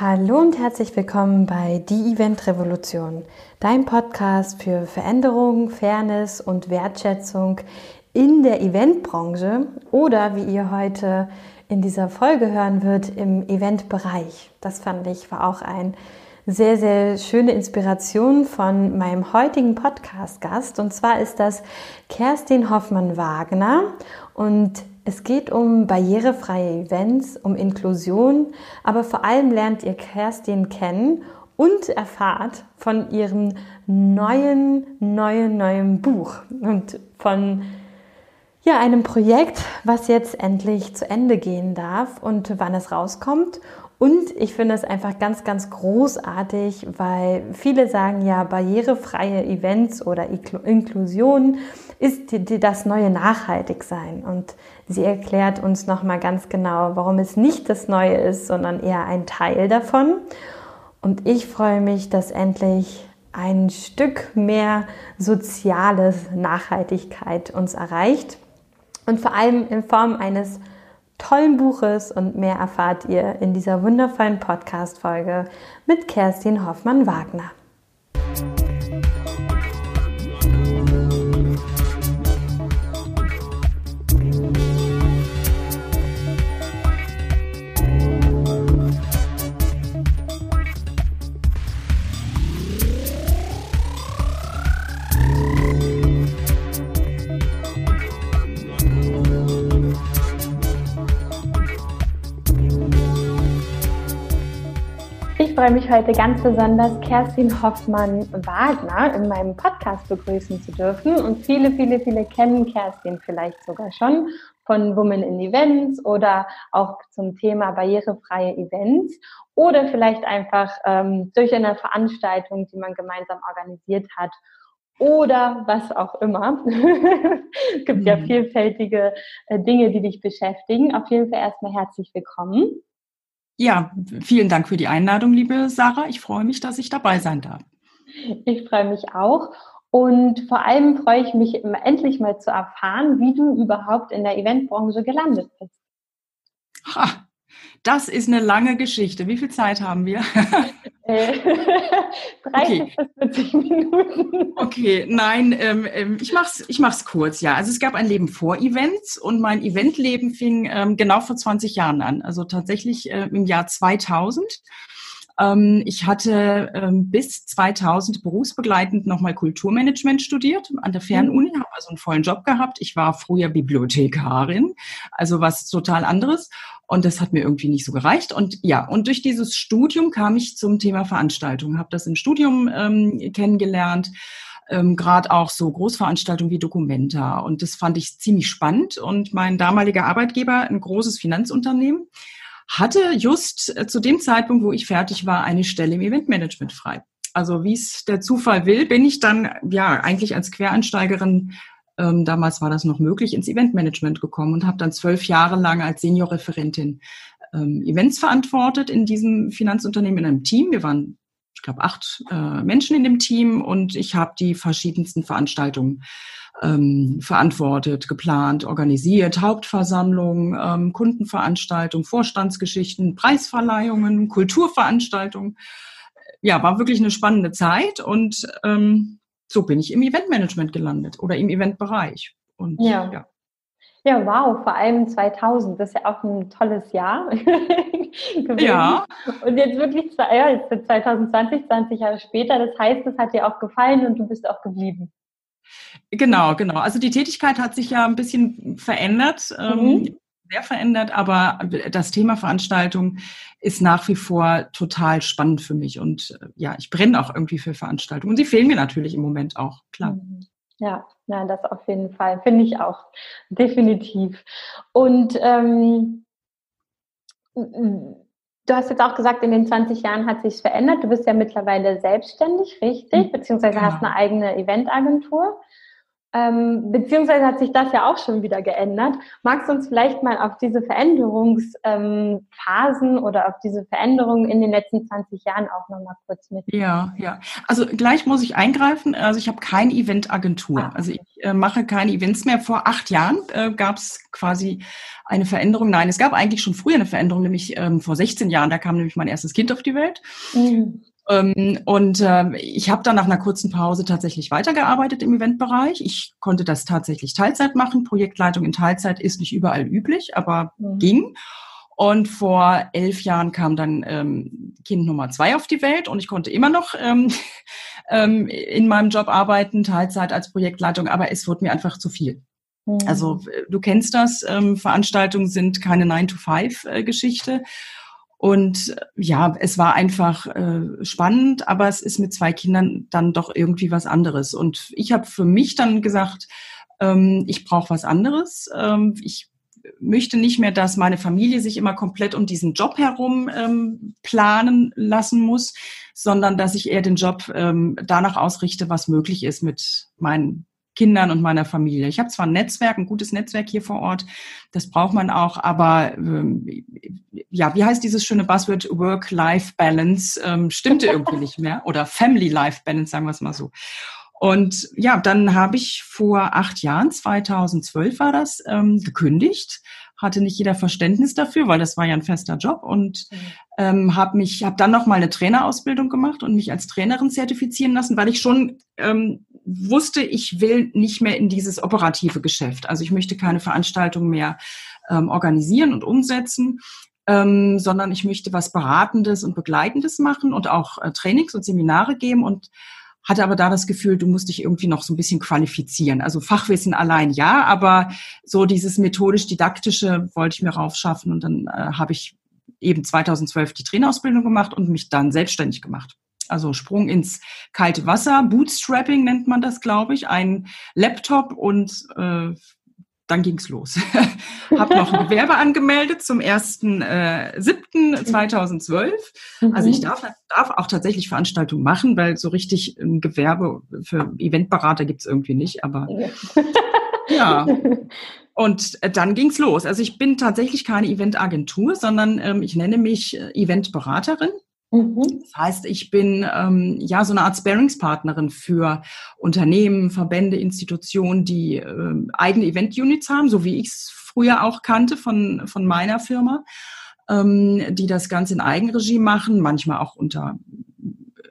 Hallo und herzlich willkommen bei Die Event Revolution, dein Podcast für Veränderung, Fairness und Wertschätzung in der Eventbranche oder wie ihr heute in dieser Folge hören wird, im Eventbereich. Das fand ich war auch ein sehr, sehr schöne Inspiration von meinem heutigen Podcast-Gast. Und zwar ist das Kerstin Hoffmann-Wagner. Und es geht um barrierefreie Events, um Inklusion, aber vor allem lernt ihr Kerstin kennen und erfahrt von ihrem neuen, neuen, neuen Buch und von ja, einem Projekt, was jetzt endlich zu Ende gehen darf und wann es rauskommt. Und ich finde es einfach ganz, ganz großartig, weil viele sagen ja, barrierefreie Events oder Inklusion ist das neue Nachhaltigsein. Und sie erklärt uns nochmal ganz genau, warum es nicht das Neue ist, sondern eher ein Teil davon. Und ich freue mich, dass endlich ein Stück mehr soziale Nachhaltigkeit uns erreicht. Und vor allem in Form eines tollen Buches und mehr erfahrt ihr in dieser wundervollen Podcast-Folge mit Kerstin Hoffmann-Wagner. Freue mich heute ganz besonders, Kerstin Hoffmann-Wagner in meinem Podcast begrüßen zu dürfen. Und viele, viele, viele kennen Kerstin vielleicht sogar schon von Women in Events oder auch zum Thema barrierefreie Events oder vielleicht einfach ähm, durch eine Veranstaltung, die man gemeinsam organisiert hat oder was auch immer. es gibt ja mhm. vielfältige äh, Dinge, die dich beschäftigen. Auf jeden Fall erstmal herzlich willkommen. Ja, vielen Dank für die Einladung, liebe Sarah. Ich freue mich, dass ich dabei sein darf. Ich freue mich auch. Und vor allem freue ich mich endlich mal zu erfahren, wie du überhaupt in der Eventbranche gelandet bist. Ha, das ist eine lange Geschichte. Wie viel Zeit haben wir? 30 okay. bis 40 Minuten. Okay, nein, ähm, ähm, ich mach's, ich mach's kurz, ja. Also es gab ein Leben vor Events und mein Eventleben fing ähm, genau vor 20 Jahren an. Also tatsächlich äh, im Jahr 2000. Ähm, ich hatte ähm, bis 2000 berufsbegleitend nochmal Kulturmanagement studiert an der Fernuni, mhm. habe also einen vollen Job gehabt. Ich war früher Bibliothekarin, also was total anderes. Und das hat mir irgendwie nicht so gereicht. Und ja, und durch dieses Studium kam ich zum Thema Veranstaltung, habe das im Studium ähm, kennengelernt. Ähm, gerade auch so Großveranstaltungen wie Documenta. Und das fand ich ziemlich spannend. Und mein damaliger Arbeitgeber, ein großes Finanzunternehmen, hatte just äh, zu dem Zeitpunkt, wo ich fertig war, eine Stelle im Eventmanagement frei. Also wie es der Zufall will, bin ich dann ja eigentlich als Quereinsteigerin ähm, damals war das noch möglich, ins Eventmanagement gekommen und habe dann zwölf Jahre lang als Seniorreferentin ähm, Events verantwortet in diesem Finanzunternehmen in einem Team. Wir waren, ich glaube, acht äh, Menschen in dem Team und ich habe die verschiedensten Veranstaltungen ähm, verantwortet, geplant, organisiert, Hauptversammlungen, ähm, Kundenveranstaltungen, Vorstandsgeschichten, Preisverleihungen, Kulturveranstaltungen. Ja, war wirklich eine spannende Zeit und ähm, so bin ich im Eventmanagement gelandet oder im Eventbereich. Und ja. ja. Ja, wow, vor allem 2000, das ist ja auch ein tolles Jahr gewesen. Ja. Und jetzt wirklich, ja, jetzt 2020, 20 Jahre später, das heißt, es hat dir auch gefallen und du bist auch geblieben. Genau, genau. Also die Tätigkeit hat sich ja ein bisschen verändert, ähm, mhm. sehr verändert, aber das Thema Veranstaltung ist nach wie vor total spannend für mich und äh, ja, ich brenne auch irgendwie für Veranstaltungen und sie fehlen mir natürlich im Moment auch, klar. Mhm. Ja, na, das auf jeden Fall, finde ich auch, definitiv. Und ähm, Du hast jetzt auch gesagt, in den 20 Jahren hat sich verändert. Du bist ja mittlerweile selbstständig, richtig? Mhm. Beziehungsweise genau. hast eine eigene Eventagentur. Ähm, beziehungsweise hat sich das ja auch schon wieder geändert. Magst du uns vielleicht mal auf diese Veränderungsphasen ähm, oder auf diese Veränderungen in den letzten 20 Jahren auch nochmal kurz mit? Ja, ja. Also gleich muss ich eingreifen. Also ich habe keine Eventagentur. Ah. Also ich äh, mache keine Events mehr. Vor acht Jahren äh, gab es quasi eine Veränderung. Nein, es gab eigentlich schon früher eine Veränderung, nämlich ähm, vor 16 Jahren. Da kam nämlich mein erstes Kind auf die Welt. Mhm. Ähm, und äh, ich habe dann nach einer kurzen Pause tatsächlich weitergearbeitet im Eventbereich. Ich konnte das tatsächlich Teilzeit machen. Projektleitung in Teilzeit ist nicht überall üblich, aber mhm. ging. Und vor elf Jahren kam dann ähm, Kind Nummer zwei auf die Welt und ich konnte immer noch ähm, ähm, in meinem Job arbeiten, Teilzeit als Projektleitung, aber es wurde mir einfach zu viel. Mhm. Also du kennst das, ähm, Veranstaltungen sind keine 9-to-5-Geschichte. Und ja, es war einfach äh, spannend, aber es ist mit zwei Kindern dann doch irgendwie was anderes. Und ich habe für mich dann gesagt, ähm, ich brauche was anderes. Ähm, ich möchte nicht mehr, dass meine Familie sich immer komplett um diesen Job herum ähm, planen lassen muss, sondern dass ich eher den Job ähm, danach ausrichte, was möglich ist mit meinen Kindern und meiner Familie. Ich habe zwar ein Netzwerk, ein gutes Netzwerk hier vor Ort, das braucht man auch, aber ähm, ja, wie heißt dieses schöne Buzzword Work-Life-Balance? Ähm, stimmte irgendwie nicht mehr. Oder Family-Life-Balance, sagen wir es mal so. Und ja, dann habe ich vor acht Jahren, 2012 war das, ähm, gekündigt. Hatte nicht jeder Verständnis dafür, weil das war ja ein fester Job und mhm. ähm, habe mich, habe dann noch mal eine Trainerausbildung gemacht und mich als Trainerin zertifizieren lassen, weil ich schon ähm, wusste, ich will nicht mehr in dieses operative Geschäft. Also ich möchte keine Veranstaltung mehr ähm, organisieren und umsetzen, ähm, sondern ich möchte was Beratendes und Begleitendes machen und auch äh, Trainings und Seminare geben und hatte aber da das Gefühl, du musst dich irgendwie noch so ein bisschen qualifizieren. Also Fachwissen allein ja, aber so dieses methodisch-didaktische wollte ich mir raufschaffen und dann äh, habe ich eben 2012 die Trainerausbildung gemacht und mich dann selbstständig gemacht also Sprung ins kalte Wasser, Bootstrapping nennt man das, glaube ich, ein Laptop und äh, dann ging's los. Hab noch ein Gewerbe angemeldet zum 1.7.2012. Äh, mhm. Also ich darf, darf auch tatsächlich Veranstaltungen machen, weil so richtig ein Gewerbe für Eventberater gibt's irgendwie nicht. Aber ja. Und äh, dann ging's los. Also ich bin tatsächlich keine Eventagentur, sondern ähm, ich nenne mich äh, Eventberaterin. Mhm. Das heißt, ich bin ähm, ja so eine Art Sparingspartnerin für Unternehmen, Verbände, Institutionen, die äh, eigene Event-Units haben, so wie ich es früher auch kannte von, von meiner Firma, ähm, die das Ganze in Eigenregie machen, manchmal auch unter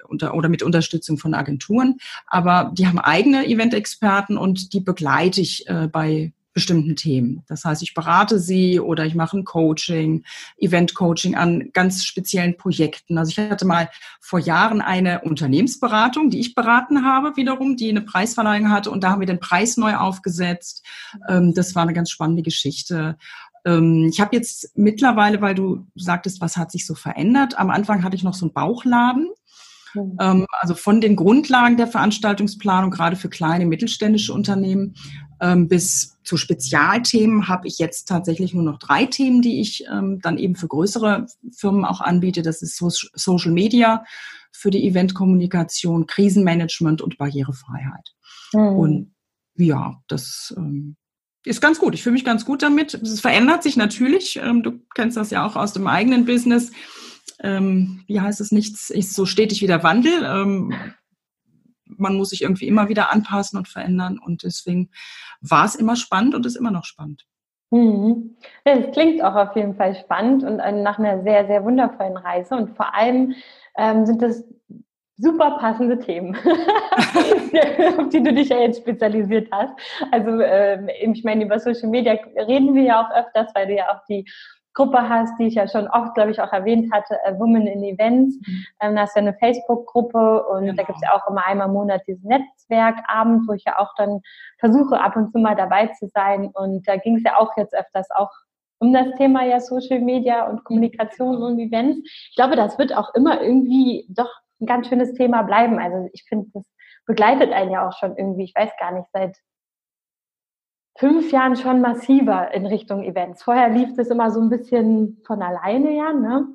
unter, oder mit Unterstützung von Agenturen. Aber die haben eigene Event-Experten und die begleite ich äh, bei bestimmten Themen. Das heißt, ich berate sie oder ich mache ein Coaching, Event-Coaching an ganz speziellen Projekten. Also ich hatte mal vor Jahren eine Unternehmensberatung, die ich beraten habe, wiederum, die eine Preisverleihung hatte und da haben wir den Preis neu aufgesetzt. Ähm, das war eine ganz spannende Geschichte. Ähm, ich habe jetzt mittlerweile, weil du sagtest, was hat sich so verändert. Am Anfang hatte ich noch so einen Bauchladen. Mhm. Also von den Grundlagen der Veranstaltungsplanung, gerade für kleine mittelständische Unternehmen, ähm, bis zu Spezialthemen habe ich jetzt tatsächlich nur noch drei Themen, die ich ähm, dann eben für größere Firmen auch anbiete. Das ist so Social Media für die Eventkommunikation, Krisenmanagement und Barrierefreiheit. Mhm. Und ja, das ist ganz gut. Ich fühle mich ganz gut damit. Es verändert sich natürlich. Du kennst das ja auch aus dem eigenen Business. Ähm, wie heißt es, nichts ist so stetig wie der Wandel. Ähm, man muss sich irgendwie immer wieder anpassen und verändern. Und deswegen war es immer spannend und ist immer noch spannend. Mhm. Klingt auch auf jeden Fall spannend und nach einer sehr, sehr wundervollen Reise. Und vor allem ähm, sind das super passende Themen, auf die du dich ja jetzt spezialisiert hast. Also ähm, ich meine, über Social Media reden wir ja auch öfters, weil du ja auch die Gruppe hast, die ich ja schon oft, glaube ich, auch erwähnt hatte, äh, Women in Events. Mhm. Ähm, da hast du ja eine Facebook-Gruppe und genau. da gibt es ja auch immer einmal im Monat diesen Netzwerkabend, wo ich ja auch dann versuche, ab und zu mal dabei zu sein. Und da ging es ja auch jetzt öfters auch um das Thema ja Social Media und Kommunikation und Events. Ich glaube, das wird auch immer irgendwie doch ein ganz schönes Thema bleiben. Also ich finde, das begleitet einen ja auch schon irgendwie, ich weiß gar nicht, seit fünf Jahren schon massiver in Richtung Events. Vorher lief das immer so ein bisschen von alleine, ja, ne?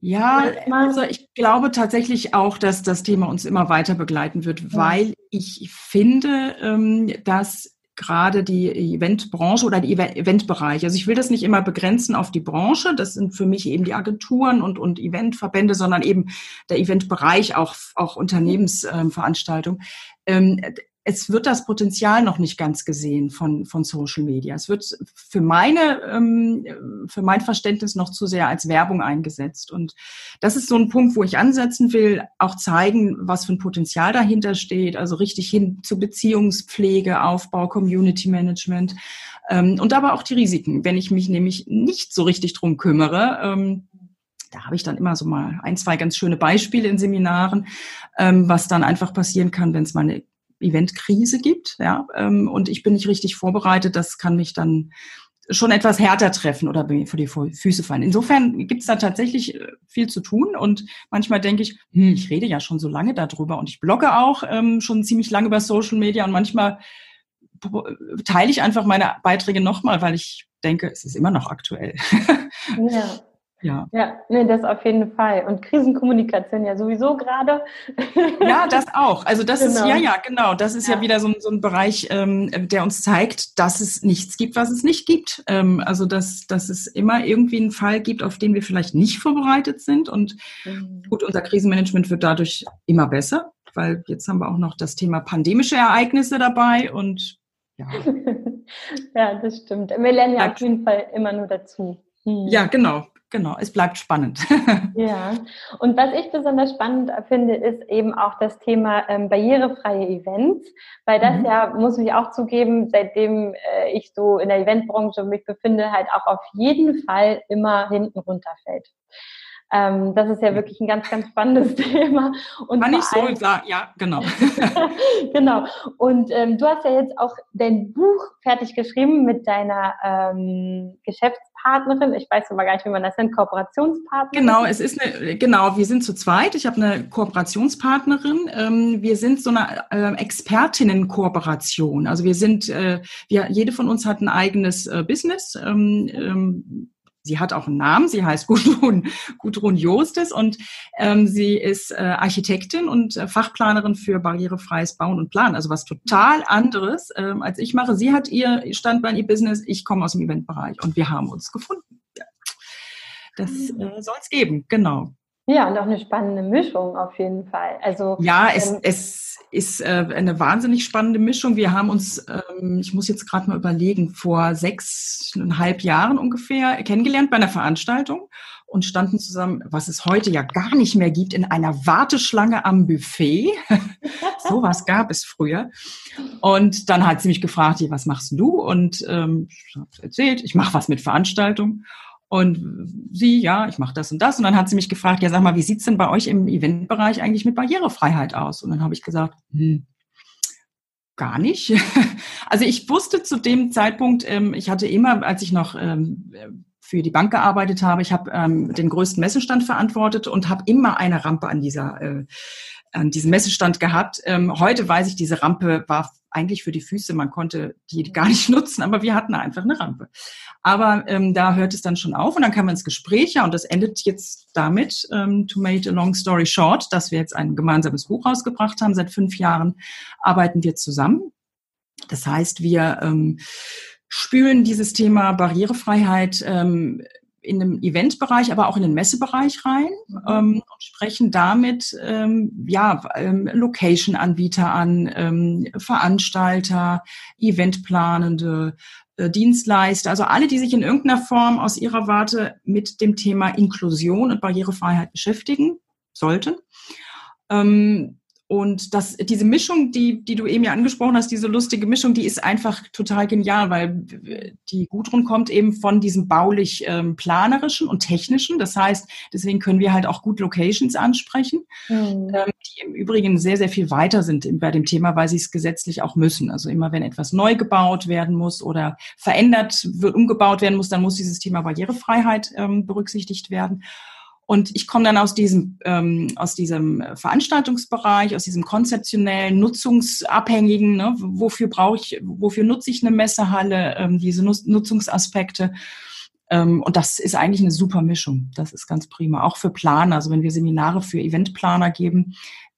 Ja, also ich glaube tatsächlich auch, dass das Thema uns immer weiter begleiten wird, ja. weil ich finde, ähm, dass gerade die Eventbranche oder die Eventbereiche. Also ich will das nicht immer begrenzen auf die Branche. Das sind für mich eben die Agenturen und, und Eventverbände, sondern eben der Eventbereich, auch, auch Unternehmensveranstaltungen. Ähm, es wird das Potenzial noch nicht ganz gesehen von, von Social Media. Es wird für meine, ähm, für mein Verständnis noch zu sehr als Werbung eingesetzt. Und das ist so ein Punkt, wo ich ansetzen will, auch zeigen, was für ein Potenzial dahinter steht. Also richtig hin zu Beziehungspflege, Aufbau, Community Management. Ähm, und aber auch die Risiken. Wenn ich mich nämlich nicht so richtig drum kümmere, ähm, da habe ich dann immer so mal ein, zwei ganz schöne Beispiele in Seminaren, ähm, was dann einfach passieren kann, wenn es mal eine Eventkrise gibt, ja, ähm, und ich bin nicht richtig vorbereitet, das kann mich dann schon etwas härter treffen oder vor die Füße fallen. Insofern gibt es da tatsächlich äh, viel zu tun und manchmal denke ich, hm, ich rede ja schon so lange darüber und ich blogge auch ähm, schon ziemlich lange über Social Media und manchmal teile ich einfach meine Beiträge nochmal, weil ich denke, es ist immer noch aktuell. Ja. Ja. Ja, nee, das auf jeden Fall. Und Krisenkommunikation ja sowieso gerade. Ja, das auch. Also das genau. ist, ja, ja, genau. Das ist ja, ja wieder so, so, ein Bereich, ähm, der uns zeigt, dass es nichts gibt, was es nicht gibt. Ähm, also dass, dass es immer irgendwie einen Fall gibt, auf den wir vielleicht nicht vorbereitet sind. Und mhm. gut, unser Krisenmanagement wird dadurch immer besser, weil jetzt haben wir auch noch das Thema pandemische Ereignisse dabei und ja. ja, das stimmt. Wir lernen ja auf jeden Fall immer nur dazu. Hm. Ja, genau genau, es bleibt spannend. ja, und was ich besonders spannend finde, ist eben auch das Thema ähm, barrierefreie Events, weil das mhm. ja, muss ich auch zugeben, seitdem äh, ich so in der Eventbranche mich befinde, halt auch auf jeden Fall immer hinten runterfällt. Ähm, das ist ja wirklich ein ganz, ganz spannendes Thema. Und Kann ich so sagen, ja, genau. genau. Und ähm, du hast ja jetzt auch dein Buch fertig geschrieben mit deiner ähm, Geschäftspartnerin. Ich weiß aber gar nicht, wie man das nennt, Kooperationspartnerin. Genau, es ist eine, genau, wir sind zu zweit. Ich habe eine Kooperationspartnerin. Ähm, wir sind so eine äh, Expertinnenkooperation. Also wir sind, äh, wir, jede von uns hat ein eigenes äh, Business. Sie hat auch einen Namen, sie heißt Gudrun, Gudrun Jostes und ähm, sie ist äh, Architektin und äh, Fachplanerin für barrierefreies Bauen und Planen, also was total anderes ähm, als ich mache. Sie hat ihr Standbein, ihr Business, ich komme aus dem Eventbereich und wir haben uns gefunden. Ja. Das äh, soll es geben, genau. Ja, und auch eine spannende Mischung auf jeden Fall. Also ja, es, ähm, es ist äh, eine wahnsinnig spannende Mischung. Wir haben uns, ähm, ich muss jetzt gerade mal überlegen, vor sechseinhalb Jahren ungefähr kennengelernt bei einer Veranstaltung und standen zusammen, was es heute ja gar nicht mehr gibt, in einer Warteschlange am Buffet. Sowas gab es früher. Und dann hat sie mich gefragt, was machst du? Und ähm, ich habe erzählt, ich mache was mit Veranstaltungen. Und sie, ja, ich mache das und das. Und dann hat sie mich gefragt, ja, sag mal, wie sieht's denn bei euch im Eventbereich eigentlich mit Barrierefreiheit aus? Und dann habe ich gesagt, hm, gar nicht. Also ich wusste zu dem Zeitpunkt, ähm, ich hatte immer, als ich noch ähm, für die Bank gearbeitet habe, ich habe ähm, den größten Messestand verantwortet und habe immer eine Rampe an dieser äh, an diesem Messestand gehabt. Ähm, heute weiß ich, diese Rampe war eigentlich für die Füße. Man konnte die gar nicht nutzen, aber wir hatten einfach eine Rampe. Aber ähm, da hört es dann schon auf und dann kam man ins Gespräch, ja, und das endet jetzt damit, ähm, to make a long story short, dass wir jetzt ein gemeinsames Buch rausgebracht haben. Seit fünf Jahren arbeiten wir zusammen. Das heißt, wir ähm, spülen dieses Thema Barrierefreiheit ähm, in den Eventbereich, aber auch in den Messebereich rein mhm. ähm, und sprechen damit ähm, ja ähm, Location-Anbieter an, ähm, Veranstalter, Eventplanende, äh, Dienstleister, also alle, die sich in irgendeiner Form aus ihrer Warte mit dem Thema Inklusion und Barrierefreiheit beschäftigen sollten. Ähm, und das, diese Mischung, die, die du eben ja angesprochen hast, diese lustige Mischung, die ist einfach total genial, weil die Gudrun kommt eben von diesem baulich ähm, planerischen und technischen. Das heißt, deswegen können wir halt auch gut Locations ansprechen, mhm. ähm, die im Übrigen sehr, sehr viel weiter sind bei dem Thema, weil sie es gesetzlich auch müssen. Also immer wenn etwas neu gebaut werden muss oder verändert wird, umgebaut werden muss, dann muss dieses Thema Barrierefreiheit ähm, berücksichtigt werden. Und ich komme dann aus diesem, ähm, aus diesem Veranstaltungsbereich, aus diesem konzeptionellen, nutzungsabhängigen, ne, wofür brauche ich, wofür nutze ich eine Messehalle, ähm, diese Nutzungsaspekte. Ähm, und das ist eigentlich eine super Mischung. Das ist ganz prima. Auch für Planer. Also wenn wir Seminare für Eventplaner geben,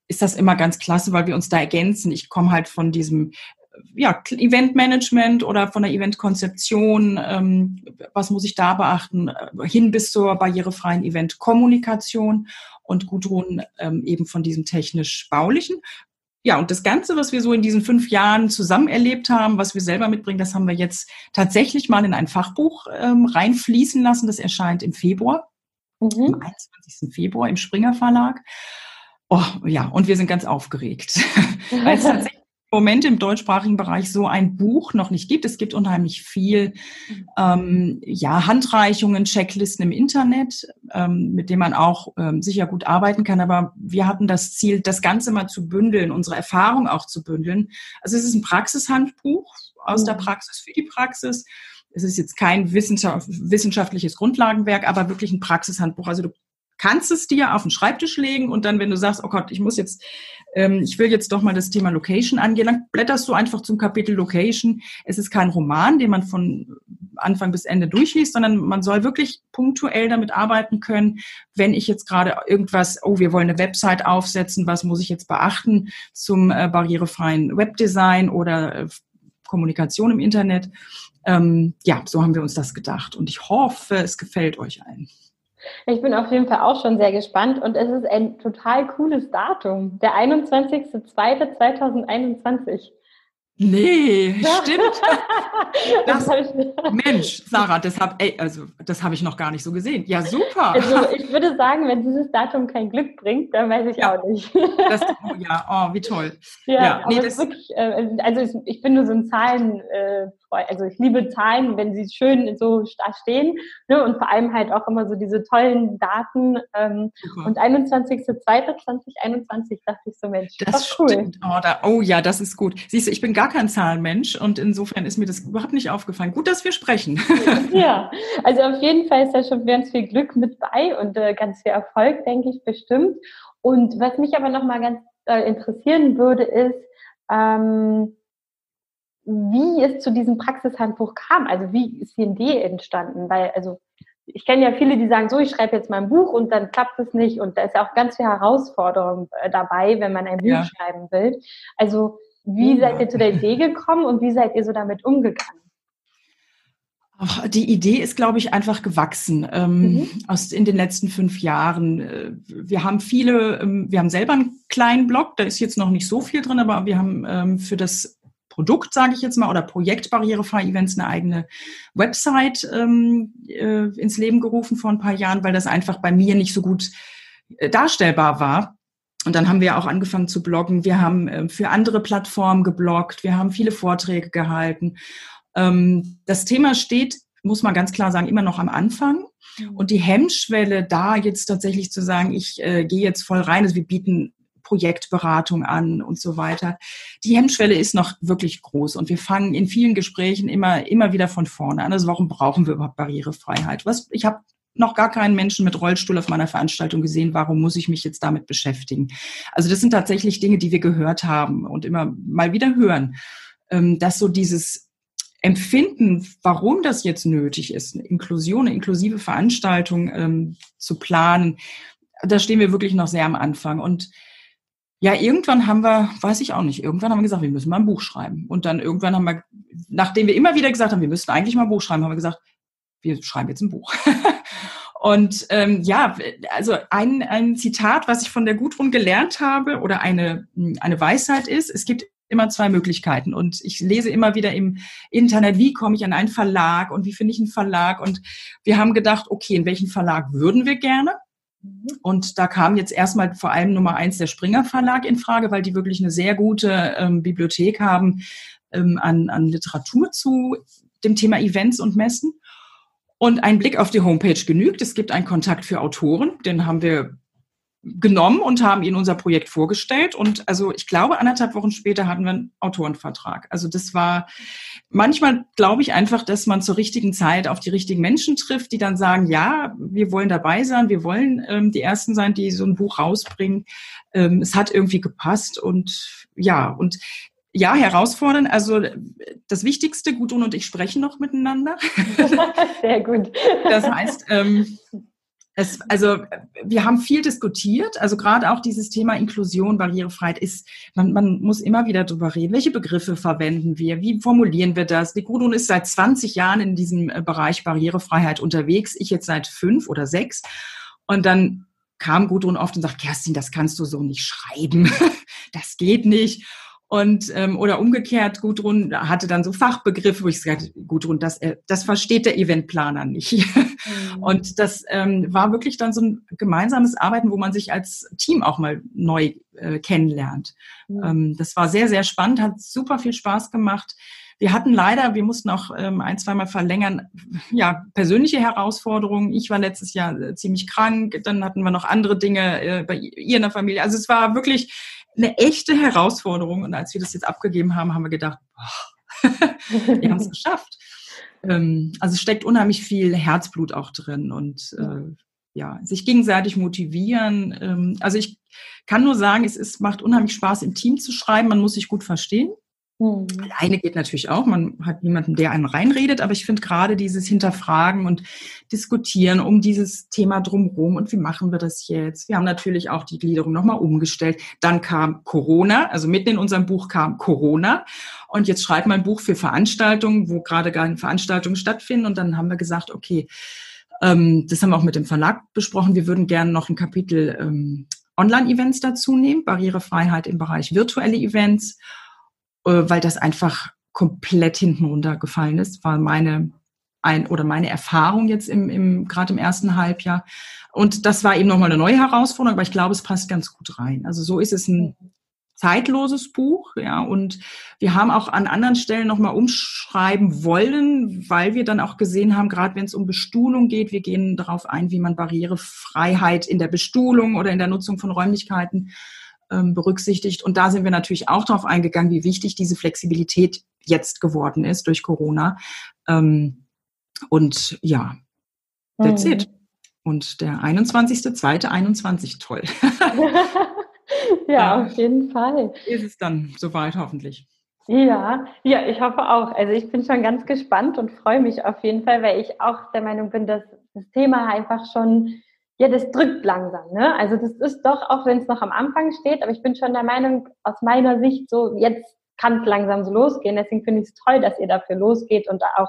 ist das immer ganz klasse, weil wir uns da ergänzen. Ich komme halt von diesem ja, Eventmanagement oder von der Eventkonzeption, ähm, was muss ich da beachten, hin bis zur barrierefreien Eventkommunikation und Gudrun ähm, eben von diesem technisch-baulichen. Ja, und das Ganze, was wir so in diesen fünf Jahren zusammen erlebt haben, was wir selber mitbringen, das haben wir jetzt tatsächlich mal in ein Fachbuch ähm, reinfließen lassen. Das erscheint im Februar, mhm. am 21. Februar im Springer Verlag. Oh, ja, und wir sind ganz aufgeregt, weil es tatsächlich Moment im deutschsprachigen Bereich so ein Buch noch nicht gibt. Es gibt unheimlich viel ähm, ja, Handreichungen, Checklisten im Internet, ähm, mit denen man auch ähm, sicher gut arbeiten kann. Aber wir hatten das Ziel, das Ganze mal zu bündeln, unsere Erfahrung auch zu bündeln. Also es ist ein Praxishandbuch aus der mhm. Praxis für die Praxis. Es ist jetzt kein wissenschaftliches Grundlagenwerk, aber wirklich ein Praxishandbuch. Also du kannst es dir auf den Schreibtisch legen und dann, wenn du sagst, oh Gott, ich muss jetzt, ähm, ich will jetzt doch mal das Thema Location angehen, dann blätterst du einfach zum Kapitel Location. Es ist kein Roman, den man von Anfang bis Ende durchliest, sondern man soll wirklich punktuell damit arbeiten können, wenn ich jetzt gerade irgendwas, oh, wir wollen eine Website aufsetzen, was muss ich jetzt beachten zum äh, barrierefreien Webdesign oder äh, Kommunikation im Internet. Ähm, ja, so haben wir uns das gedacht und ich hoffe, es gefällt euch allen. Ich bin auf jeden Fall auch schon sehr gespannt und es ist ein total cooles Datum, der 21.02.2021. Nee, stimmt. Das, Mensch, Sarah, das habe also, hab ich noch gar nicht so gesehen. Ja, super. Also ich würde sagen, wenn dieses Datum kein Glück bringt, dann weiß ich ja, auch nicht. Das, oh, ja, oh, wie toll. Ja, ja nee, das wirklich, äh, also ich bin nur so ein Zahlen, äh, also ich liebe Zahlen, wenn sie schön so da stehen ne, und vor allem halt auch immer so diese tollen Daten. Ähm, und 21.02.2021 dachte ich so, Mensch, das cool. Stimmt. Oh, da, oh ja, das ist gut. Siehst du, ich bin gar kein Zahlenmensch und insofern ist mir das überhaupt nicht aufgefallen. Gut, dass wir sprechen. ja, also auf jeden Fall ist da schon ganz viel Glück mit bei und äh, ganz viel Erfolg, denke ich, bestimmt. Und was mich aber nochmal ganz äh, interessieren würde, ist, ähm, wie es zu diesem Praxishandbuch kam. Also wie ist die Idee entstanden? Weil, also ich kenne ja viele, die sagen, so, ich schreibe jetzt mein Buch und dann klappt es nicht. Und da ist ja auch ganz viel Herausforderung äh, dabei, wenn man ein Buch ja. schreiben will. Also wie ja. seid ihr zu der Idee gekommen und wie seid ihr so damit umgegangen? Ach, die Idee ist, glaube ich, einfach gewachsen ähm, mhm. aus in den letzten fünf Jahren. Äh, wir haben viele, ähm, wir haben selber einen kleinen Blog, da ist jetzt noch nicht so viel drin, aber wir haben ähm, für das Produkt, sage ich jetzt mal, oder Projekt Barrierefrei Events eine eigene Website ähm, äh, ins Leben gerufen vor ein paar Jahren, weil das einfach bei mir nicht so gut äh, darstellbar war. Und dann haben wir auch angefangen zu bloggen. Wir haben äh, für andere Plattformen gebloggt. Wir haben viele Vorträge gehalten. Ähm, das Thema steht, muss man ganz klar sagen, immer noch am Anfang. Mhm. Und die Hemmschwelle, da jetzt tatsächlich zu sagen, ich äh, gehe jetzt voll rein, also wir bieten Projektberatung an und so weiter. Die Hemmschwelle ist noch wirklich groß und wir fangen in vielen Gesprächen immer, immer wieder von vorne an. Also warum brauchen wir überhaupt Barrierefreiheit? Was, ich habe noch gar keinen Menschen mit Rollstuhl auf meiner Veranstaltung gesehen. Warum muss ich mich jetzt damit beschäftigen? Also das sind tatsächlich Dinge, die wir gehört haben und immer mal wieder hören, ähm, dass so dieses Empfinden, warum das jetzt nötig ist, eine Inklusion, eine inklusive Veranstaltung ähm, zu planen, da stehen wir wirklich noch sehr am Anfang. Und ja, irgendwann haben wir, weiß ich auch nicht, irgendwann haben wir gesagt, wir müssen mal ein Buch schreiben. Und dann irgendwann haben wir, nachdem wir immer wieder gesagt haben, wir müssten eigentlich mal ein Buch schreiben, haben wir gesagt, wir schreiben jetzt ein Buch. Und ähm, ja, also ein, ein Zitat, was ich von der Gudrun gelernt habe oder eine, eine Weisheit ist, es gibt immer zwei Möglichkeiten. Und ich lese immer wieder im Internet, wie komme ich an einen Verlag und wie finde ich einen Verlag. Und wir haben gedacht, okay, in welchen Verlag würden wir gerne? Mhm. Und da kam jetzt erstmal vor allem Nummer eins der Springer Verlag in Frage, weil die wirklich eine sehr gute ähm, Bibliothek haben ähm, an, an Literatur zu dem Thema Events und Messen. Und ein Blick auf die Homepage genügt. Es gibt einen Kontakt für Autoren, den haben wir genommen und haben ihnen unser Projekt vorgestellt. Und also ich glaube, anderthalb Wochen später hatten wir einen Autorenvertrag. Also das war manchmal, glaube ich, einfach, dass man zur richtigen Zeit auf die richtigen Menschen trifft, die dann sagen, ja, wir wollen dabei sein, wir wollen ähm, die Ersten sein, die so ein Buch rausbringen. Ähm, es hat irgendwie gepasst und ja, und ja, herausfordern. Also das Wichtigste, Gudrun und ich sprechen noch miteinander. Sehr gut. Das heißt, ähm, Es, also wir haben viel diskutiert, also gerade auch dieses Thema Inklusion, Barrierefreiheit ist, man, man muss immer wieder drüber reden, welche Begriffe verwenden wir, wie formulieren wir das. Die Gudrun ist seit 20 Jahren in diesem äh, Bereich Barrierefreiheit unterwegs, ich jetzt seit fünf oder sechs. Und dann kam Gudrun oft und sagt, Kerstin, das kannst du so nicht schreiben, das geht nicht. Und ähm, oder umgekehrt, Gudrun hatte dann so Fachbegriffe, wo ich gesagt Gudrun, das, äh, das versteht der Eventplaner nicht. Mhm. Und das ähm, war wirklich dann so ein gemeinsames Arbeiten, wo man sich als Team auch mal neu äh, kennenlernt. Mhm. Ähm, das war sehr, sehr spannend, hat super viel Spaß gemacht. Wir hatten leider, wir mussten auch ähm, ein, zweimal verlängern, ja, persönliche Herausforderungen. Ich war letztes Jahr äh, ziemlich krank, dann hatten wir noch andere Dinge äh, bei ihr in der Familie. Also es war wirklich eine echte Herausforderung. Und als wir das jetzt abgegeben haben, haben wir gedacht, boah, wir haben es geschafft. Ähm, also es steckt unheimlich viel Herzblut auch drin und äh, ja, sich gegenseitig motivieren. Ähm, also ich kann nur sagen, es ist, macht unheimlich Spaß, im Team zu schreiben. Man muss sich gut verstehen. Mhm. Alleine geht natürlich auch. Man hat niemanden, der einem reinredet, aber ich finde gerade dieses Hinterfragen und Diskutieren um dieses Thema drumherum und wie machen wir das jetzt? Wir haben natürlich auch die Gliederung nochmal umgestellt. Dann kam Corona, also mitten in unserem Buch kam Corona. Und jetzt schreibt man ein Buch für Veranstaltungen, wo gerade gar keine Veranstaltungen stattfinden. Und dann haben wir gesagt, okay, ähm, das haben wir auch mit dem Verlag besprochen. Wir würden gerne noch ein Kapitel ähm, Online-Events dazu nehmen, Barrierefreiheit im Bereich virtuelle Events weil das einfach komplett hinten runtergefallen ist, war meine ein oder meine Erfahrung jetzt im, im gerade im ersten Halbjahr. Und das war eben nochmal eine neue Herausforderung, aber ich glaube, es passt ganz gut rein. Also so ist es ein zeitloses Buch, ja, und wir haben auch an anderen Stellen nochmal umschreiben wollen, weil wir dann auch gesehen haben, gerade wenn es um Bestuhlung geht, wir gehen darauf ein, wie man Barrierefreiheit in der Bestuhlung oder in der Nutzung von Räumlichkeiten berücksichtigt. Und da sind wir natürlich auch darauf eingegangen, wie wichtig diese Flexibilität jetzt geworden ist durch Corona. Ähm, und ja, that's mhm. it. Und der 21.2.21, toll. ja, auf jeden Fall. Ist es dann soweit hoffentlich. Ja, ja, ich hoffe auch. Also ich bin schon ganz gespannt und freue mich auf jeden Fall, weil ich auch der Meinung bin, dass das Thema einfach schon ja, das drückt langsam. Ne? Also das ist doch, auch wenn es noch am Anfang steht, aber ich bin schon der Meinung, aus meiner Sicht so, jetzt kann es langsam so losgehen. Deswegen finde ich es toll, dass ihr dafür losgeht und da auch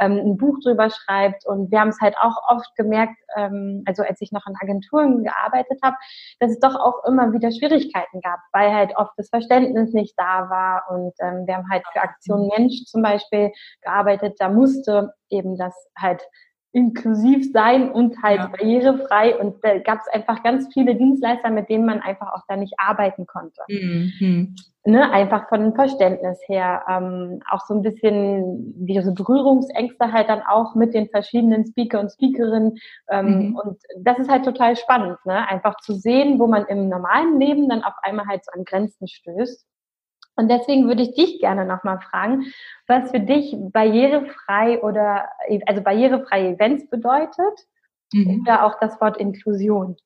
ähm, ein Buch drüber schreibt. Und wir haben es halt auch oft gemerkt, ähm, also als ich noch an Agenturen gearbeitet habe, dass es doch auch immer wieder Schwierigkeiten gab, weil halt oft das Verständnis nicht da war. Und ähm, wir haben halt für Aktion Mensch zum Beispiel gearbeitet. Da musste eben das halt inklusiv sein und halt ja. barrierefrei. Und da gab es einfach ganz viele Dienstleister, mit denen man einfach auch da nicht arbeiten konnte. Mhm. Ne, einfach von Verständnis her. Ähm, auch so ein bisschen wie so Berührungsängste halt dann auch mit den verschiedenen Speaker und Speakerinnen. Ähm, mhm. Und das ist halt total spannend, ne? einfach zu sehen, wo man im normalen Leben dann auf einmal halt so an Grenzen stößt. Und deswegen würde ich dich gerne nochmal fragen, was für dich barrierefrei oder also barrierefreie Events bedeutet mhm. oder auch das Wort Inklusion.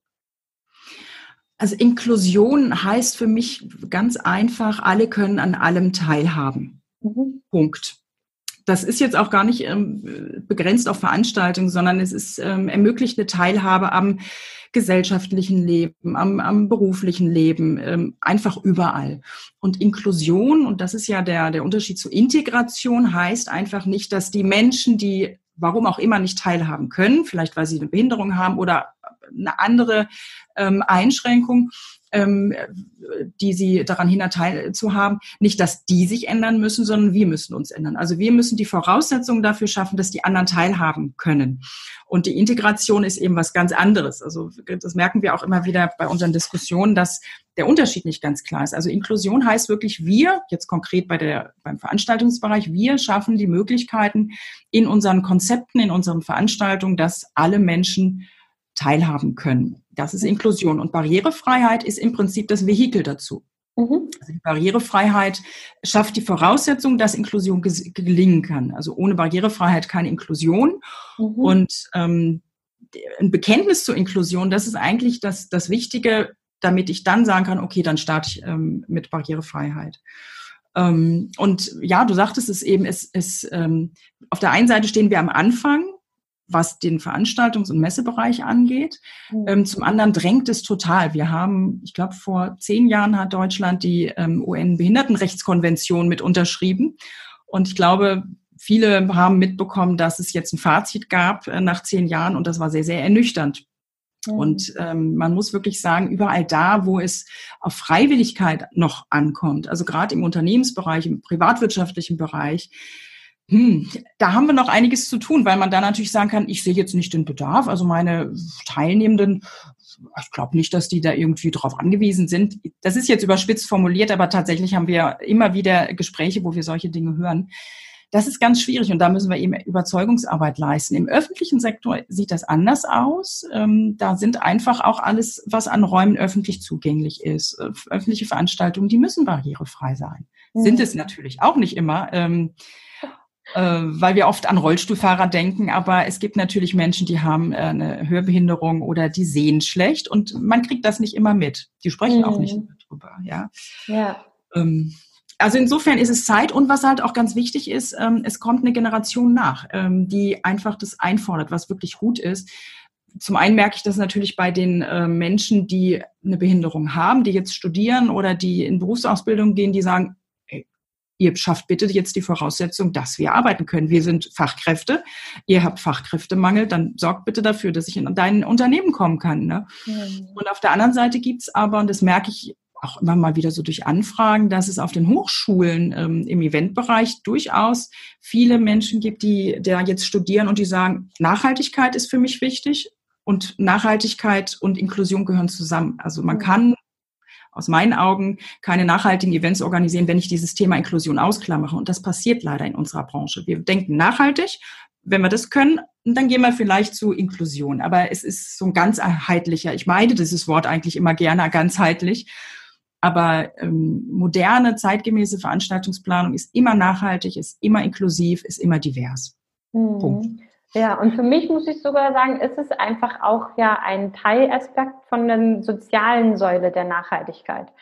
Also Inklusion heißt für mich ganz einfach, alle können an allem teilhaben. Mhm. Punkt. Das ist jetzt auch gar nicht ähm, begrenzt auf Veranstaltungen, sondern es ist ähm, ermöglicht eine Teilhabe am gesellschaftlichen Leben, am, am beruflichen Leben, ähm, einfach überall. Und Inklusion, und das ist ja der, der Unterschied zu Integration, heißt einfach nicht, dass die Menschen, die warum auch immer nicht teilhaben können, vielleicht weil sie eine Behinderung haben oder eine andere ähm, Einschränkung, ähm, die sie daran hindert, teilzuhaben, nicht, dass die sich ändern müssen, sondern wir müssen uns ändern. Also wir müssen die Voraussetzungen dafür schaffen, dass die anderen teilhaben können. Und die Integration ist eben was ganz anderes. Also das merken wir auch immer wieder bei unseren Diskussionen, dass der Unterschied nicht ganz klar ist. Also Inklusion heißt wirklich wir, jetzt konkret bei der, beim Veranstaltungsbereich, wir schaffen die Möglichkeiten in unseren Konzepten, in unseren Veranstaltungen, dass alle Menschen teilhaben können. Das ist Inklusion. Und Barrierefreiheit ist im Prinzip das Vehikel dazu. Mhm. Also die Barrierefreiheit schafft die Voraussetzung, dass Inklusion gelingen kann. Also ohne Barrierefreiheit keine Inklusion. Mhm. Und ähm, ein Bekenntnis zur Inklusion, das ist eigentlich das, das Wichtige, damit ich dann sagen kann, okay, dann starte ich ähm, mit Barrierefreiheit. Ähm, und ja, du sagtest es eben, es, es ähm, auf der einen Seite stehen wir am Anfang was den Veranstaltungs- und Messebereich angeht. Mhm. Ähm, zum anderen drängt es total. Wir haben, ich glaube, vor zehn Jahren hat Deutschland die ähm, UN-Behindertenrechtskonvention mit unterschrieben. Und ich glaube, viele haben mitbekommen, dass es jetzt ein Fazit gab äh, nach zehn Jahren und das war sehr, sehr ernüchternd. Mhm. Und ähm, man muss wirklich sagen, überall da, wo es auf Freiwilligkeit noch ankommt, also gerade im Unternehmensbereich, im privatwirtschaftlichen Bereich, hm, da haben wir noch einiges zu tun, weil man da natürlich sagen kann, ich sehe jetzt nicht den Bedarf. Also meine Teilnehmenden, ich glaube nicht, dass die da irgendwie drauf angewiesen sind. Das ist jetzt überspitzt formuliert, aber tatsächlich haben wir immer wieder Gespräche, wo wir solche Dinge hören. Das ist ganz schwierig und da müssen wir eben Überzeugungsarbeit leisten. Im öffentlichen Sektor sieht das anders aus. Ähm, da sind einfach auch alles, was an Räumen öffentlich zugänglich ist. Äh, öffentliche Veranstaltungen, die müssen barrierefrei sein. Mhm. Sind es natürlich auch nicht immer. Äh, weil wir oft an Rollstuhlfahrer denken, aber es gibt natürlich Menschen, die haben äh, eine Hörbehinderung oder die sehen schlecht und man kriegt das nicht immer mit. Die sprechen mhm. auch nicht mhm. darüber, ja. Ja. Ähm, also insofern ist es Zeit und was halt auch ganz wichtig ist, ähm, es kommt eine Generation nach, ähm, die einfach das einfordert, was wirklich gut ist. Zum einen merke ich das natürlich bei den äh, Menschen, die eine Behinderung haben, die jetzt studieren oder die in Berufsausbildung gehen, die sagen, ihr schafft bitte jetzt die Voraussetzung, dass wir arbeiten können. Wir sind Fachkräfte, ihr habt Fachkräftemangel, dann sorgt bitte dafür, dass ich in dein Unternehmen kommen kann. Ne? Mhm. Und auf der anderen Seite gibt's aber, und das merke ich auch immer mal wieder so durch Anfragen, dass es auf den Hochschulen ähm, im Eventbereich durchaus viele Menschen gibt, die da jetzt studieren und die sagen, Nachhaltigkeit ist für mich wichtig und Nachhaltigkeit und Inklusion gehören zusammen. Also man kann aus meinen Augen keine nachhaltigen Events organisieren, wenn ich dieses Thema Inklusion ausklammere. Und das passiert leider in unserer Branche. Wir denken nachhaltig. Wenn wir das können, dann gehen wir vielleicht zu Inklusion. Aber es ist so ein ganzheitlicher, ich meine dieses Wort eigentlich immer gerne ganzheitlich. Aber ähm, moderne, zeitgemäße Veranstaltungsplanung ist immer nachhaltig, ist immer inklusiv, ist immer divers. Mhm. Punkt. Ja, und für mich muss ich sogar sagen, ist es einfach auch ja ein Teilaspekt von der sozialen Säule der Nachhaltigkeit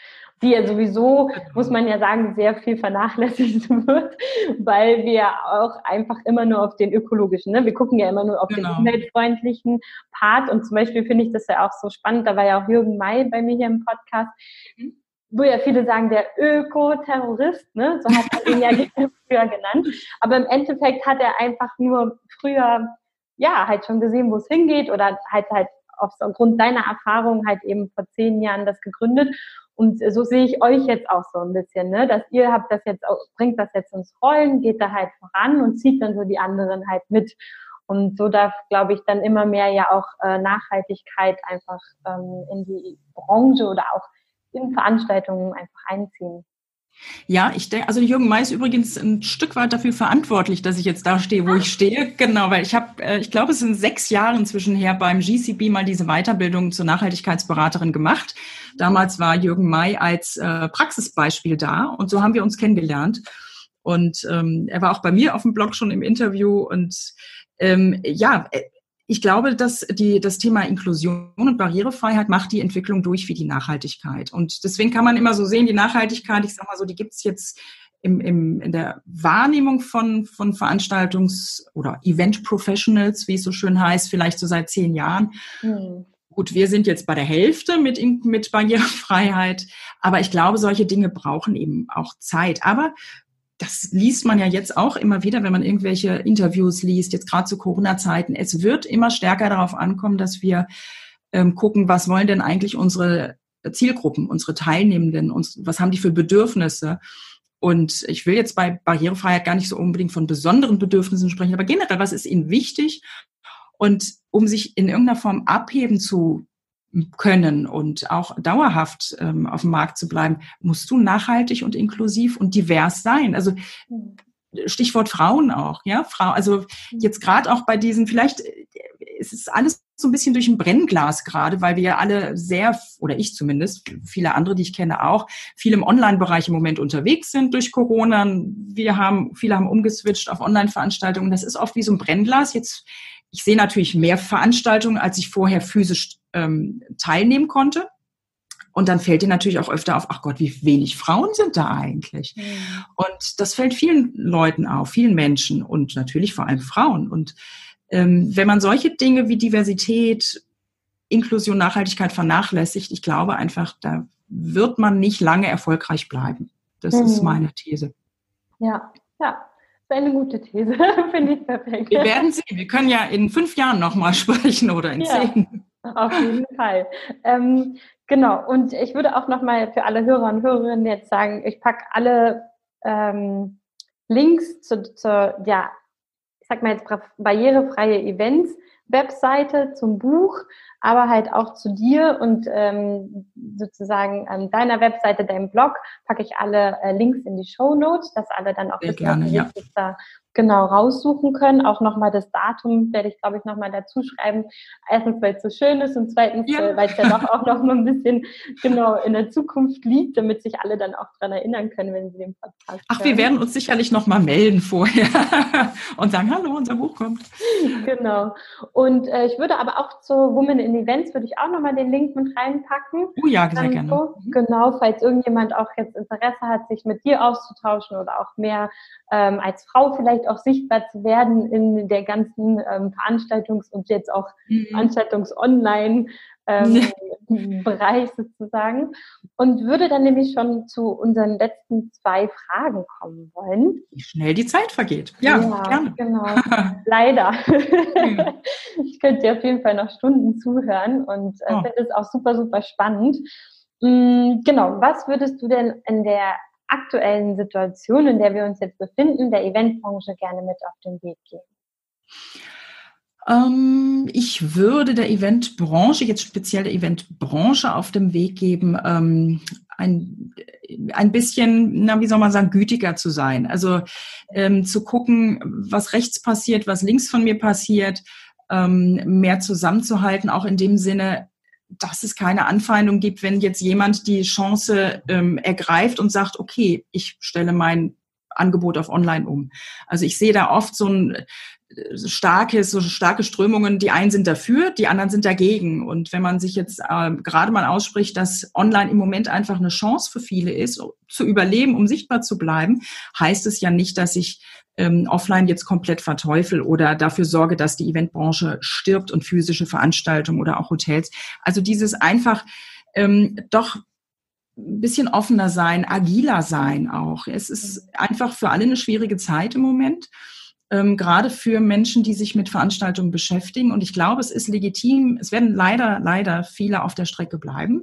die ja sowieso, muss man ja sagen, sehr viel vernachlässigt wird, weil wir auch einfach immer nur auf den ökologischen, ne? wir gucken ja immer nur auf genau. den umweltfreundlichen Part und zum Beispiel finde ich das ja auch so spannend, da war ja auch Jürgen May bei mir hier im Podcast, mhm wo ja viele sagen, der Ökoterrorist, ne? so hat er ihn ja früher genannt. Aber im Endeffekt hat er einfach nur früher, ja, halt schon gesehen, wo es hingeht oder halt halt aufgrund seiner Erfahrung halt eben vor zehn Jahren das gegründet. Und so sehe ich euch jetzt auch so ein bisschen, ne? dass ihr habt das jetzt, bringt das jetzt ins Rollen, geht da halt voran und zieht dann so die anderen halt mit. Und so darf, glaube ich, dann immer mehr ja auch äh, Nachhaltigkeit einfach ähm, in die Branche oder auch in Veranstaltungen einfach einziehen. Ja, ich denke, also Jürgen May ist übrigens ein Stück weit dafür verantwortlich, dass ich jetzt da stehe, wo ich stehe. Genau, weil ich habe, äh, ich glaube, es sind sechs Jahre inzwischen her beim GCB mal diese Weiterbildung zur Nachhaltigkeitsberaterin gemacht. Damals war Jürgen May als äh, Praxisbeispiel da und so haben wir uns kennengelernt. Und ähm, er war auch bei mir auf dem Blog schon im Interview und ähm, ja, äh, ich glaube, dass die, das Thema Inklusion und Barrierefreiheit macht die Entwicklung durch wie die Nachhaltigkeit. Und deswegen kann man immer so sehen, die Nachhaltigkeit, ich sage mal so, die gibt's jetzt im, im, in der Wahrnehmung von, von Veranstaltungs- oder Event-Professionals, wie es so schön heißt, vielleicht so seit zehn Jahren. Mhm. Gut, wir sind jetzt bei der Hälfte mit, mit Barrierefreiheit, aber ich glaube, solche Dinge brauchen eben auch Zeit. Aber das liest man ja jetzt auch immer wieder, wenn man irgendwelche Interviews liest, jetzt gerade zu Corona-Zeiten. Es wird immer stärker darauf ankommen, dass wir ähm, gucken, was wollen denn eigentlich unsere Zielgruppen, unsere Teilnehmenden, uns, was haben die für Bedürfnisse? Und ich will jetzt bei Barrierefreiheit gar nicht so unbedingt von besonderen Bedürfnissen sprechen, aber generell, was ist ihnen wichtig? Und um sich in irgendeiner Form abheben zu können und auch dauerhaft ähm, auf dem Markt zu bleiben, musst du nachhaltig und inklusiv und divers sein. Also mhm. Stichwort Frauen auch, ja, Frau, also mhm. jetzt gerade auch bei diesen, vielleicht äh, ist es alles so ein bisschen durch ein Brennglas gerade, weil wir ja alle sehr, oder ich zumindest, viele andere, die ich kenne auch, viel im Online-Bereich im Moment unterwegs sind durch Corona. Wir haben, viele haben umgeswitcht auf Online-Veranstaltungen. Das ist oft wie so ein Brennglas. Jetzt ich sehe natürlich mehr Veranstaltungen, als ich vorher physisch ähm, teilnehmen konnte. Und dann fällt dir natürlich auch öfter auf, ach Gott, wie wenig Frauen sind da eigentlich. Mhm. Und das fällt vielen Leuten auf, vielen Menschen und natürlich vor allem Frauen. Und ähm, wenn man solche Dinge wie Diversität, Inklusion, Nachhaltigkeit vernachlässigt, ich glaube einfach, da wird man nicht lange erfolgreich bleiben. Das mhm. ist meine These. Ja, ja. Eine gute These, finde ich perfekt. Wir werden sehen. Wir können ja in fünf Jahren nochmal sprechen oder in ja, zehn. Auf jeden Fall. Ähm, genau. Und ich würde auch nochmal für alle Hörer und Hörerinnen jetzt sagen, ich packe alle ähm, Links zu, zu, ja, ich sag mal jetzt barrierefreie Events Webseite zum Buch, aber halt auch zu dir und ähm, sozusagen an deiner Webseite, deinem Blog, packe ich alle äh, Links in die Show Notes, dass alle dann auch wissen, gerne, ja. da genau raussuchen können. Auch nochmal das Datum werde ich, glaube ich, nochmal dazu schreiben. Erstens, weil es so schön ist und zweitens, ja. weil es ja doch auch noch mal ein bisschen genau in der Zukunft liegt, damit sich alle dann auch daran erinnern können, wenn sie den Podcast Ach, hören. wir werden uns sicherlich nochmal melden vorher und sagen, hallo, unser Buch kommt. Genau. Und äh, ich würde aber auch zu Women in Events, würde ich auch nochmal den Link mit reinpacken. Oh ja, sehr gerne. So, mhm. genau, falls irgendjemand auch jetzt Interesse hat, sich mit dir auszutauschen oder auch mehr ähm, als Frau vielleicht auch sichtbar zu werden in der ganzen ähm, Veranstaltungs- und jetzt auch mhm. Veranstaltungs-Online- ähm, sozusagen und würde dann nämlich schon zu unseren letzten zwei Fragen kommen wollen. Wie schnell die Zeit vergeht. Ja, ja gerne. genau. Leider. Mhm. ich könnte dir auf jeden Fall noch Stunden zuhören und äh, oh. finde es auch super, super spannend. Mhm, genau, was würdest du denn in der aktuellen Situation, in der wir uns jetzt befinden, der Eventbranche gerne mit auf den Weg gehen? Ähm, ich würde der Eventbranche, jetzt speziell der Eventbranche auf dem Weg geben, ähm, ein, ein bisschen, na, wie soll man sagen, gütiger zu sein. Also ähm, zu gucken, was rechts passiert, was links von mir passiert, ähm, mehr zusammenzuhalten, auch in dem Sinne, dass es keine Anfeindung gibt, wenn jetzt jemand die Chance ähm, ergreift und sagt, okay, ich stelle mein Angebot auf Online um. Also ich sehe da oft so ein starke, so starke Strömungen. Die einen sind dafür, die anderen sind dagegen. Und wenn man sich jetzt äh, gerade mal ausspricht, dass Online im Moment einfach eine Chance für viele ist, zu überleben, um sichtbar zu bleiben, heißt es ja nicht, dass ich ähm, offline jetzt komplett verteufel oder dafür sorge, dass die Eventbranche stirbt und physische Veranstaltungen oder auch Hotels. Also dieses einfach ähm, doch ein bisschen offener sein, agiler sein auch. Es ist einfach für alle eine schwierige Zeit im Moment. Ähm, gerade für Menschen, die sich mit Veranstaltungen beschäftigen. Und ich glaube, es ist legitim, es werden leider, leider viele auf der Strecke bleiben,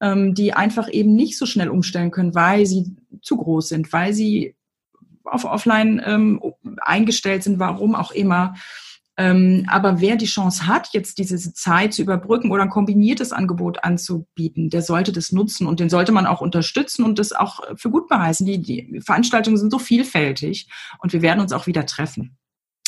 ähm, die einfach eben nicht so schnell umstellen können, weil sie zu groß sind, weil sie auf Offline ähm, eingestellt sind, warum auch immer. Ähm, aber wer die Chance hat, jetzt diese Zeit zu überbrücken oder ein kombiniertes Angebot anzubieten, der sollte das nutzen und den sollte man auch unterstützen und das auch für gut beheißen. Die, die Veranstaltungen sind so vielfältig und wir werden uns auch wieder treffen.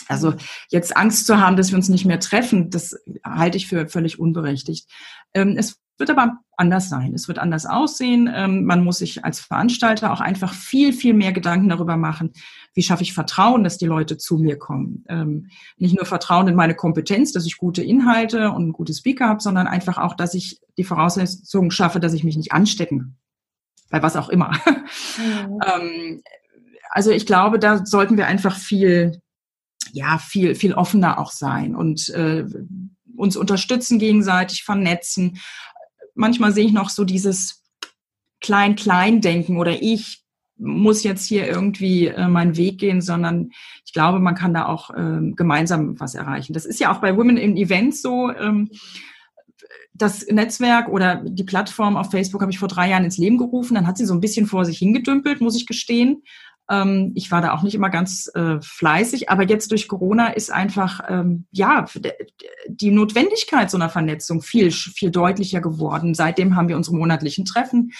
Also jetzt Angst zu haben, dass wir uns nicht mehr treffen, das halte ich für völlig unberechtigt. Ähm, es wird aber anders sein. Es wird anders aussehen. Ähm, man muss sich als Veranstalter auch einfach viel, viel mehr Gedanken darüber machen, wie schaffe ich Vertrauen, dass die Leute zu mir kommen. Ähm, nicht nur Vertrauen in meine Kompetenz, dass ich gute Inhalte und gute Speaker habe, sondern einfach auch, dass ich die Voraussetzungen schaffe, dass ich mich nicht anstecken. Bei was auch immer. Mhm. Ähm, also ich glaube, da sollten wir einfach viel, ja, viel, viel offener auch sein und äh, uns unterstützen gegenseitig, vernetzen manchmal sehe ich noch so dieses Klein-Klein-Denken oder ich muss jetzt hier irgendwie äh, meinen Weg gehen, sondern ich glaube, man kann da auch ähm, gemeinsam was erreichen. Das ist ja auch bei Women in Events so. Ähm, das Netzwerk oder die Plattform auf Facebook habe ich vor drei Jahren ins Leben gerufen. Dann hat sie so ein bisschen vor sich hingedümpelt, muss ich gestehen. Ähm, ich war da auch nicht immer ganz äh, fleißig, aber jetzt durch Corona ist einfach ähm, ja die Notwendigkeit so einer Vernetzung viel viel deutlicher geworden. Seitdem haben wir unsere monatlichen Treffen.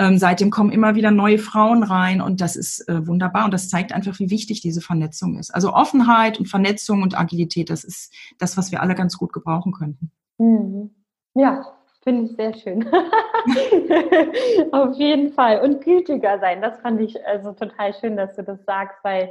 Ähm, seitdem kommen immer wieder neue Frauen rein und das ist äh, wunderbar und das zeigt einfach, wie wichtig diese Vernetzung ist. Also Offenheit und Vernetzung und Agilität, das ist das, was wir alle ganz gut gebrauchen könnten. Mhm. Ja, Finde ich sehr schön. Auf jeden Fall. Und gütiger sein, das fand ich also total schön, dass du das sagst, weil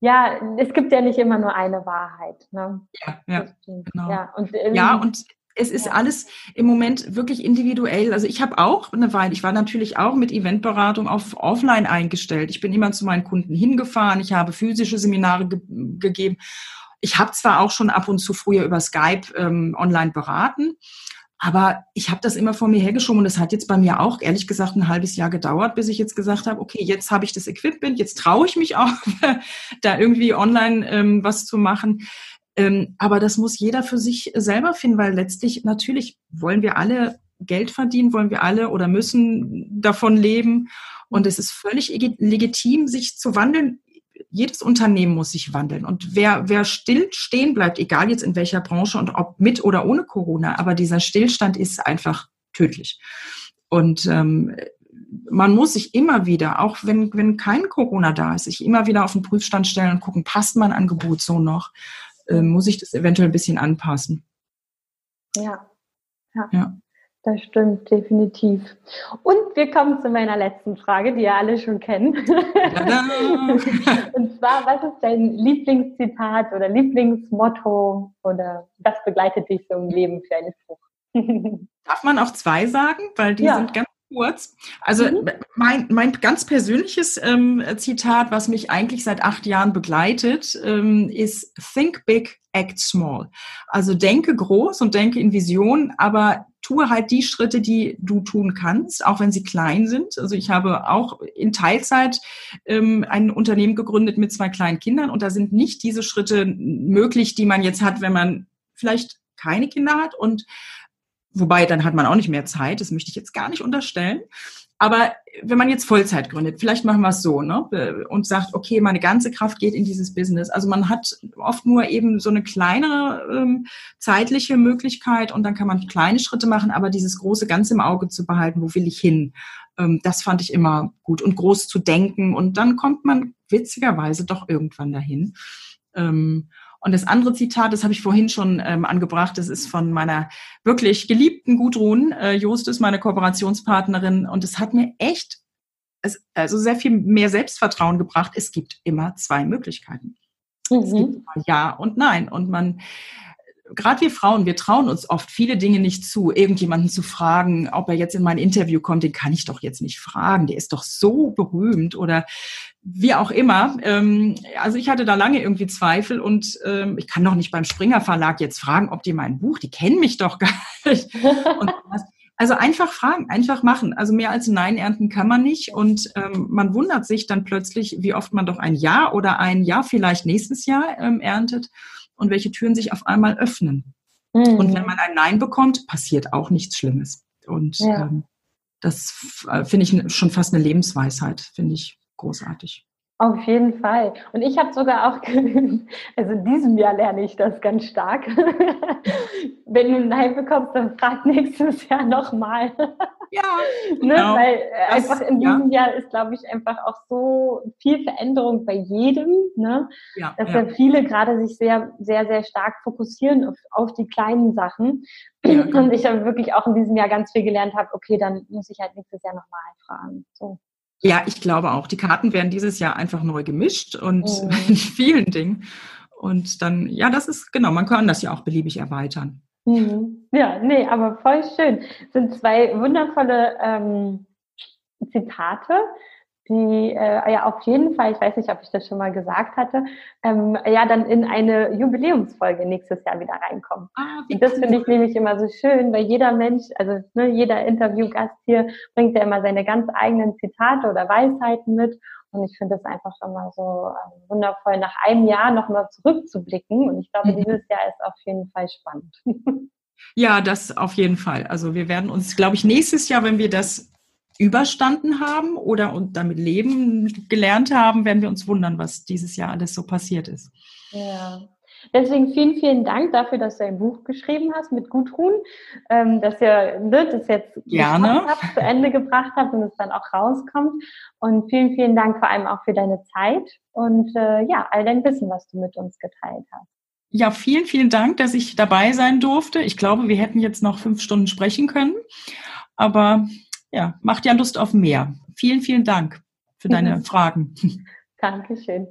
ja, es gibt ja nicht immer nur eine Wahrheit. Ne? Ja, ja, genau. Ja, und, ja, und es ist ja. alles im Moment wirklich individuell. Also ich habe auch eine Weile, ich war natürlich auch mit Eventberatung auf Offline eingestellt. Ich bin immer zu meinen Kunden hingefahren, ich habe physische Seminare ge gegeben Ich habe zwar auch schon ab und zu früher über Skype ähm, online beraten, aber ich habe das immer vor mir hergeschoben und das hat jetzt bei mir auch ehrlich gesagt ein halbes Jahr gedauert, bis ich jetzt gesagt habe, okay, jetzt habe ich das Equipment, jetzt traue ich mich auch, da irgendwie online ähm, was zu machen. Ähm, aber das muss jeder für sich selber finden, weil letztlich natürlich wollen wir alle Geld verdienen, wollen wir alle oder müssen davon leben. Und es ist völlig legitim, sich zu wandeln jedes Unternehmen muss sich wandeln. Und wer, wer still stehen bleibt, egal jetzt in welcher Branche und ob mit oder ohne Corona, aber dieser Stillstand ist einfach tödlich. Und ähm, man muss sich immer wieder, auch wenn, wenn kein Corona da ist, sich immer wieder auf den Prüfstand stellen und gucken, passt mein Angebot so noch? Ähm, muss ich das eventuell ein bisschen anpassen? Ja. ja. ja. Das stimmt, definitiv. Und wir kommen zu meiner letzten Frage, die ihr alle schon kennt. Und zwar, was ist dein Lieblingszitat oder Lieblingsmotto oder was begleitet dich so im Leben für eine Spruch? Darf man auch zwei sagen, weil die ja. sind ganz kurz. Also mhm. mein, mein ganz persönliches ähm, Zitat, was mich eigentlich seit acht Jahren begleitet, ähm, ist Think big, act small. Also denke groß und denke in Vision, aber tue halt die Schritte, die du tun kannst, auch wenn sie klein sind. Also ich habe auch in Teilzeit ähm, ein Unternehmen gegründet mit zwei kleinen Kindern und da sind nicht diese Schritte möglich, die man jetzt hat, wenn man vielleicht keine Kinder hat und Wobei, dann hat man auch nicht mehr Zeit, das möchte ich jetzt gar nicht unterstellen. Aber wenn man jetzt Vollzeit gründet, vielleicht machen wir es so, ne? Und sagt, okay, meine ganze Kraft geht in dieses Business. Also man hat oft nur eben so eine kleine ähm, zeitliche Möglichkeit und dann kann man kleine Schritte machen, aber dieses große Ganze im Auge zu behalten, wo will ich hin? Ähm, das fand ich immer gut und groß zu denken und dann kommt man witzigerweise doch irgendwann dahin. Ähm, und das andere Zitat, das habe ich vorhin schon ähm, angebracht, das ist von meiner wirklich geliebten Gudrun äh, Justus, meine Kooperationspartnerin. Und es hat mir echt es, also sehr viel mehr Selbstvertrauen gebracht. Es gibt immer zwei Möglichkeiten. Mhm. Es gibt Ja und Nein. Und man gerade wir Frauen, wir trauen uns oft viele Dinge nicht zu, irgendjemanden zu fragen, ob er jetzt in mein Interview kommt, den kann ich doch jetzt nicht fragen, der ist doch so berühmt oder wie auch immer. Ähm, also ich hatte da lange irgendwie Zweifel und ähm, ich kann doch nicht beim Springer Verlag jetzt fragen, ob die mein Buch, die kennen mich doch gar nicht. also einfach fragen, einfach machen. Also mehr als Nein ernten kann man nicht und ähm, man wundert sich dann plötzlich, wie oft man doch ein Ja oder ein Ja vielleicht nächstes Jahr ähm, erntet und welche Türen sich auf einmal öffnen. Mhm. Und wenn man ein Nein bekommt, passiert auch nichts Schlimmes. Und ja. ähm, das äh, finde ich schon fast eine Lebensweisheit, finde ich großartig. Auf jeden Fall. Und ich habe sogar auch, also in diesem Jahr lerne ich das ganz stark. Wenn du ein Nein bekommst, dann frag nächstes Jahr nochmal. Ja, ne? genau. Weil das, einfach in diesem ja. Jahr ist, glaube ich, einfach auch so viel Veränderung bei jedem, ne? Ja, dass ja. ja viele gerade sich sehr, sehr, sehr stark fokussieren auf, auf die kleinen Sachen. Ja, genau. Und ich habe wirklich auch in diesem Jahr ganz viel gelernt habe, okay, dann muss ich halt nächstes Jahr nochmal fragen. So. Ja, ich glaube auch. Die Karten werden dieses Jahr einfach neu gemischt und mhm. in vielen Dingen. Und dann, ja, das ist genau, man kann das ja auch beliebig erweitern. Mhm. Ja, nee, aber voll schön. Das sind zwei wundervolle ähm, Zitate die äh, ja auf jeden Fall, ich weiß nicht, ob ich das schon mal gesagt hatte, ähm, ja dann in eine Jubiläumsfolge nächstes Jahr wieder reinkommen. Ah, und das finde ich nämlich immer so schön, weil jeder Mensch, also ne, jeder Interviewgast hier bringt ja immer seine ganz eigenen Zitate oder Weisheiten mit. Und ich finde es einfach schon mal so ähm, wundervoll, nach einem Jahr nochmal zurückzublicken. Und ich glaube, mhm. dieses Jahr ist auf jeden Fall spannend. Ja, das auf jeden Fall. Also wir werden uns, glaube ich, nächstes Jahr, wenn wir das überstanden haben oder und damit leben gelernt haben, werden wir uns wundern, was dieses Jahr alles so passiert ist. Ja. Deswegen vielen, vielen Dank dafür, dass du ein Buch geschrieben hast mit Gudrun, ähm, dass ihr ne, das jetzt Gerne. Habt, zu Ende gebracht habt und es dann auch rauskommt. Und vielen, vielen Dank vor allem auch für deine Zeit und äh, ja, all dein Wissen, was du mit uns geteilt hast. Ja, vielen, vielen Dank, dass ich dabei sein durfte. Ich glaube, wir hätten jetzt noch fünf Stunden sprechen können. Aber ja, macht ja Lust auf mehr. Vielen, vielen Dank für deine mhm. Fragen. Dankeschön.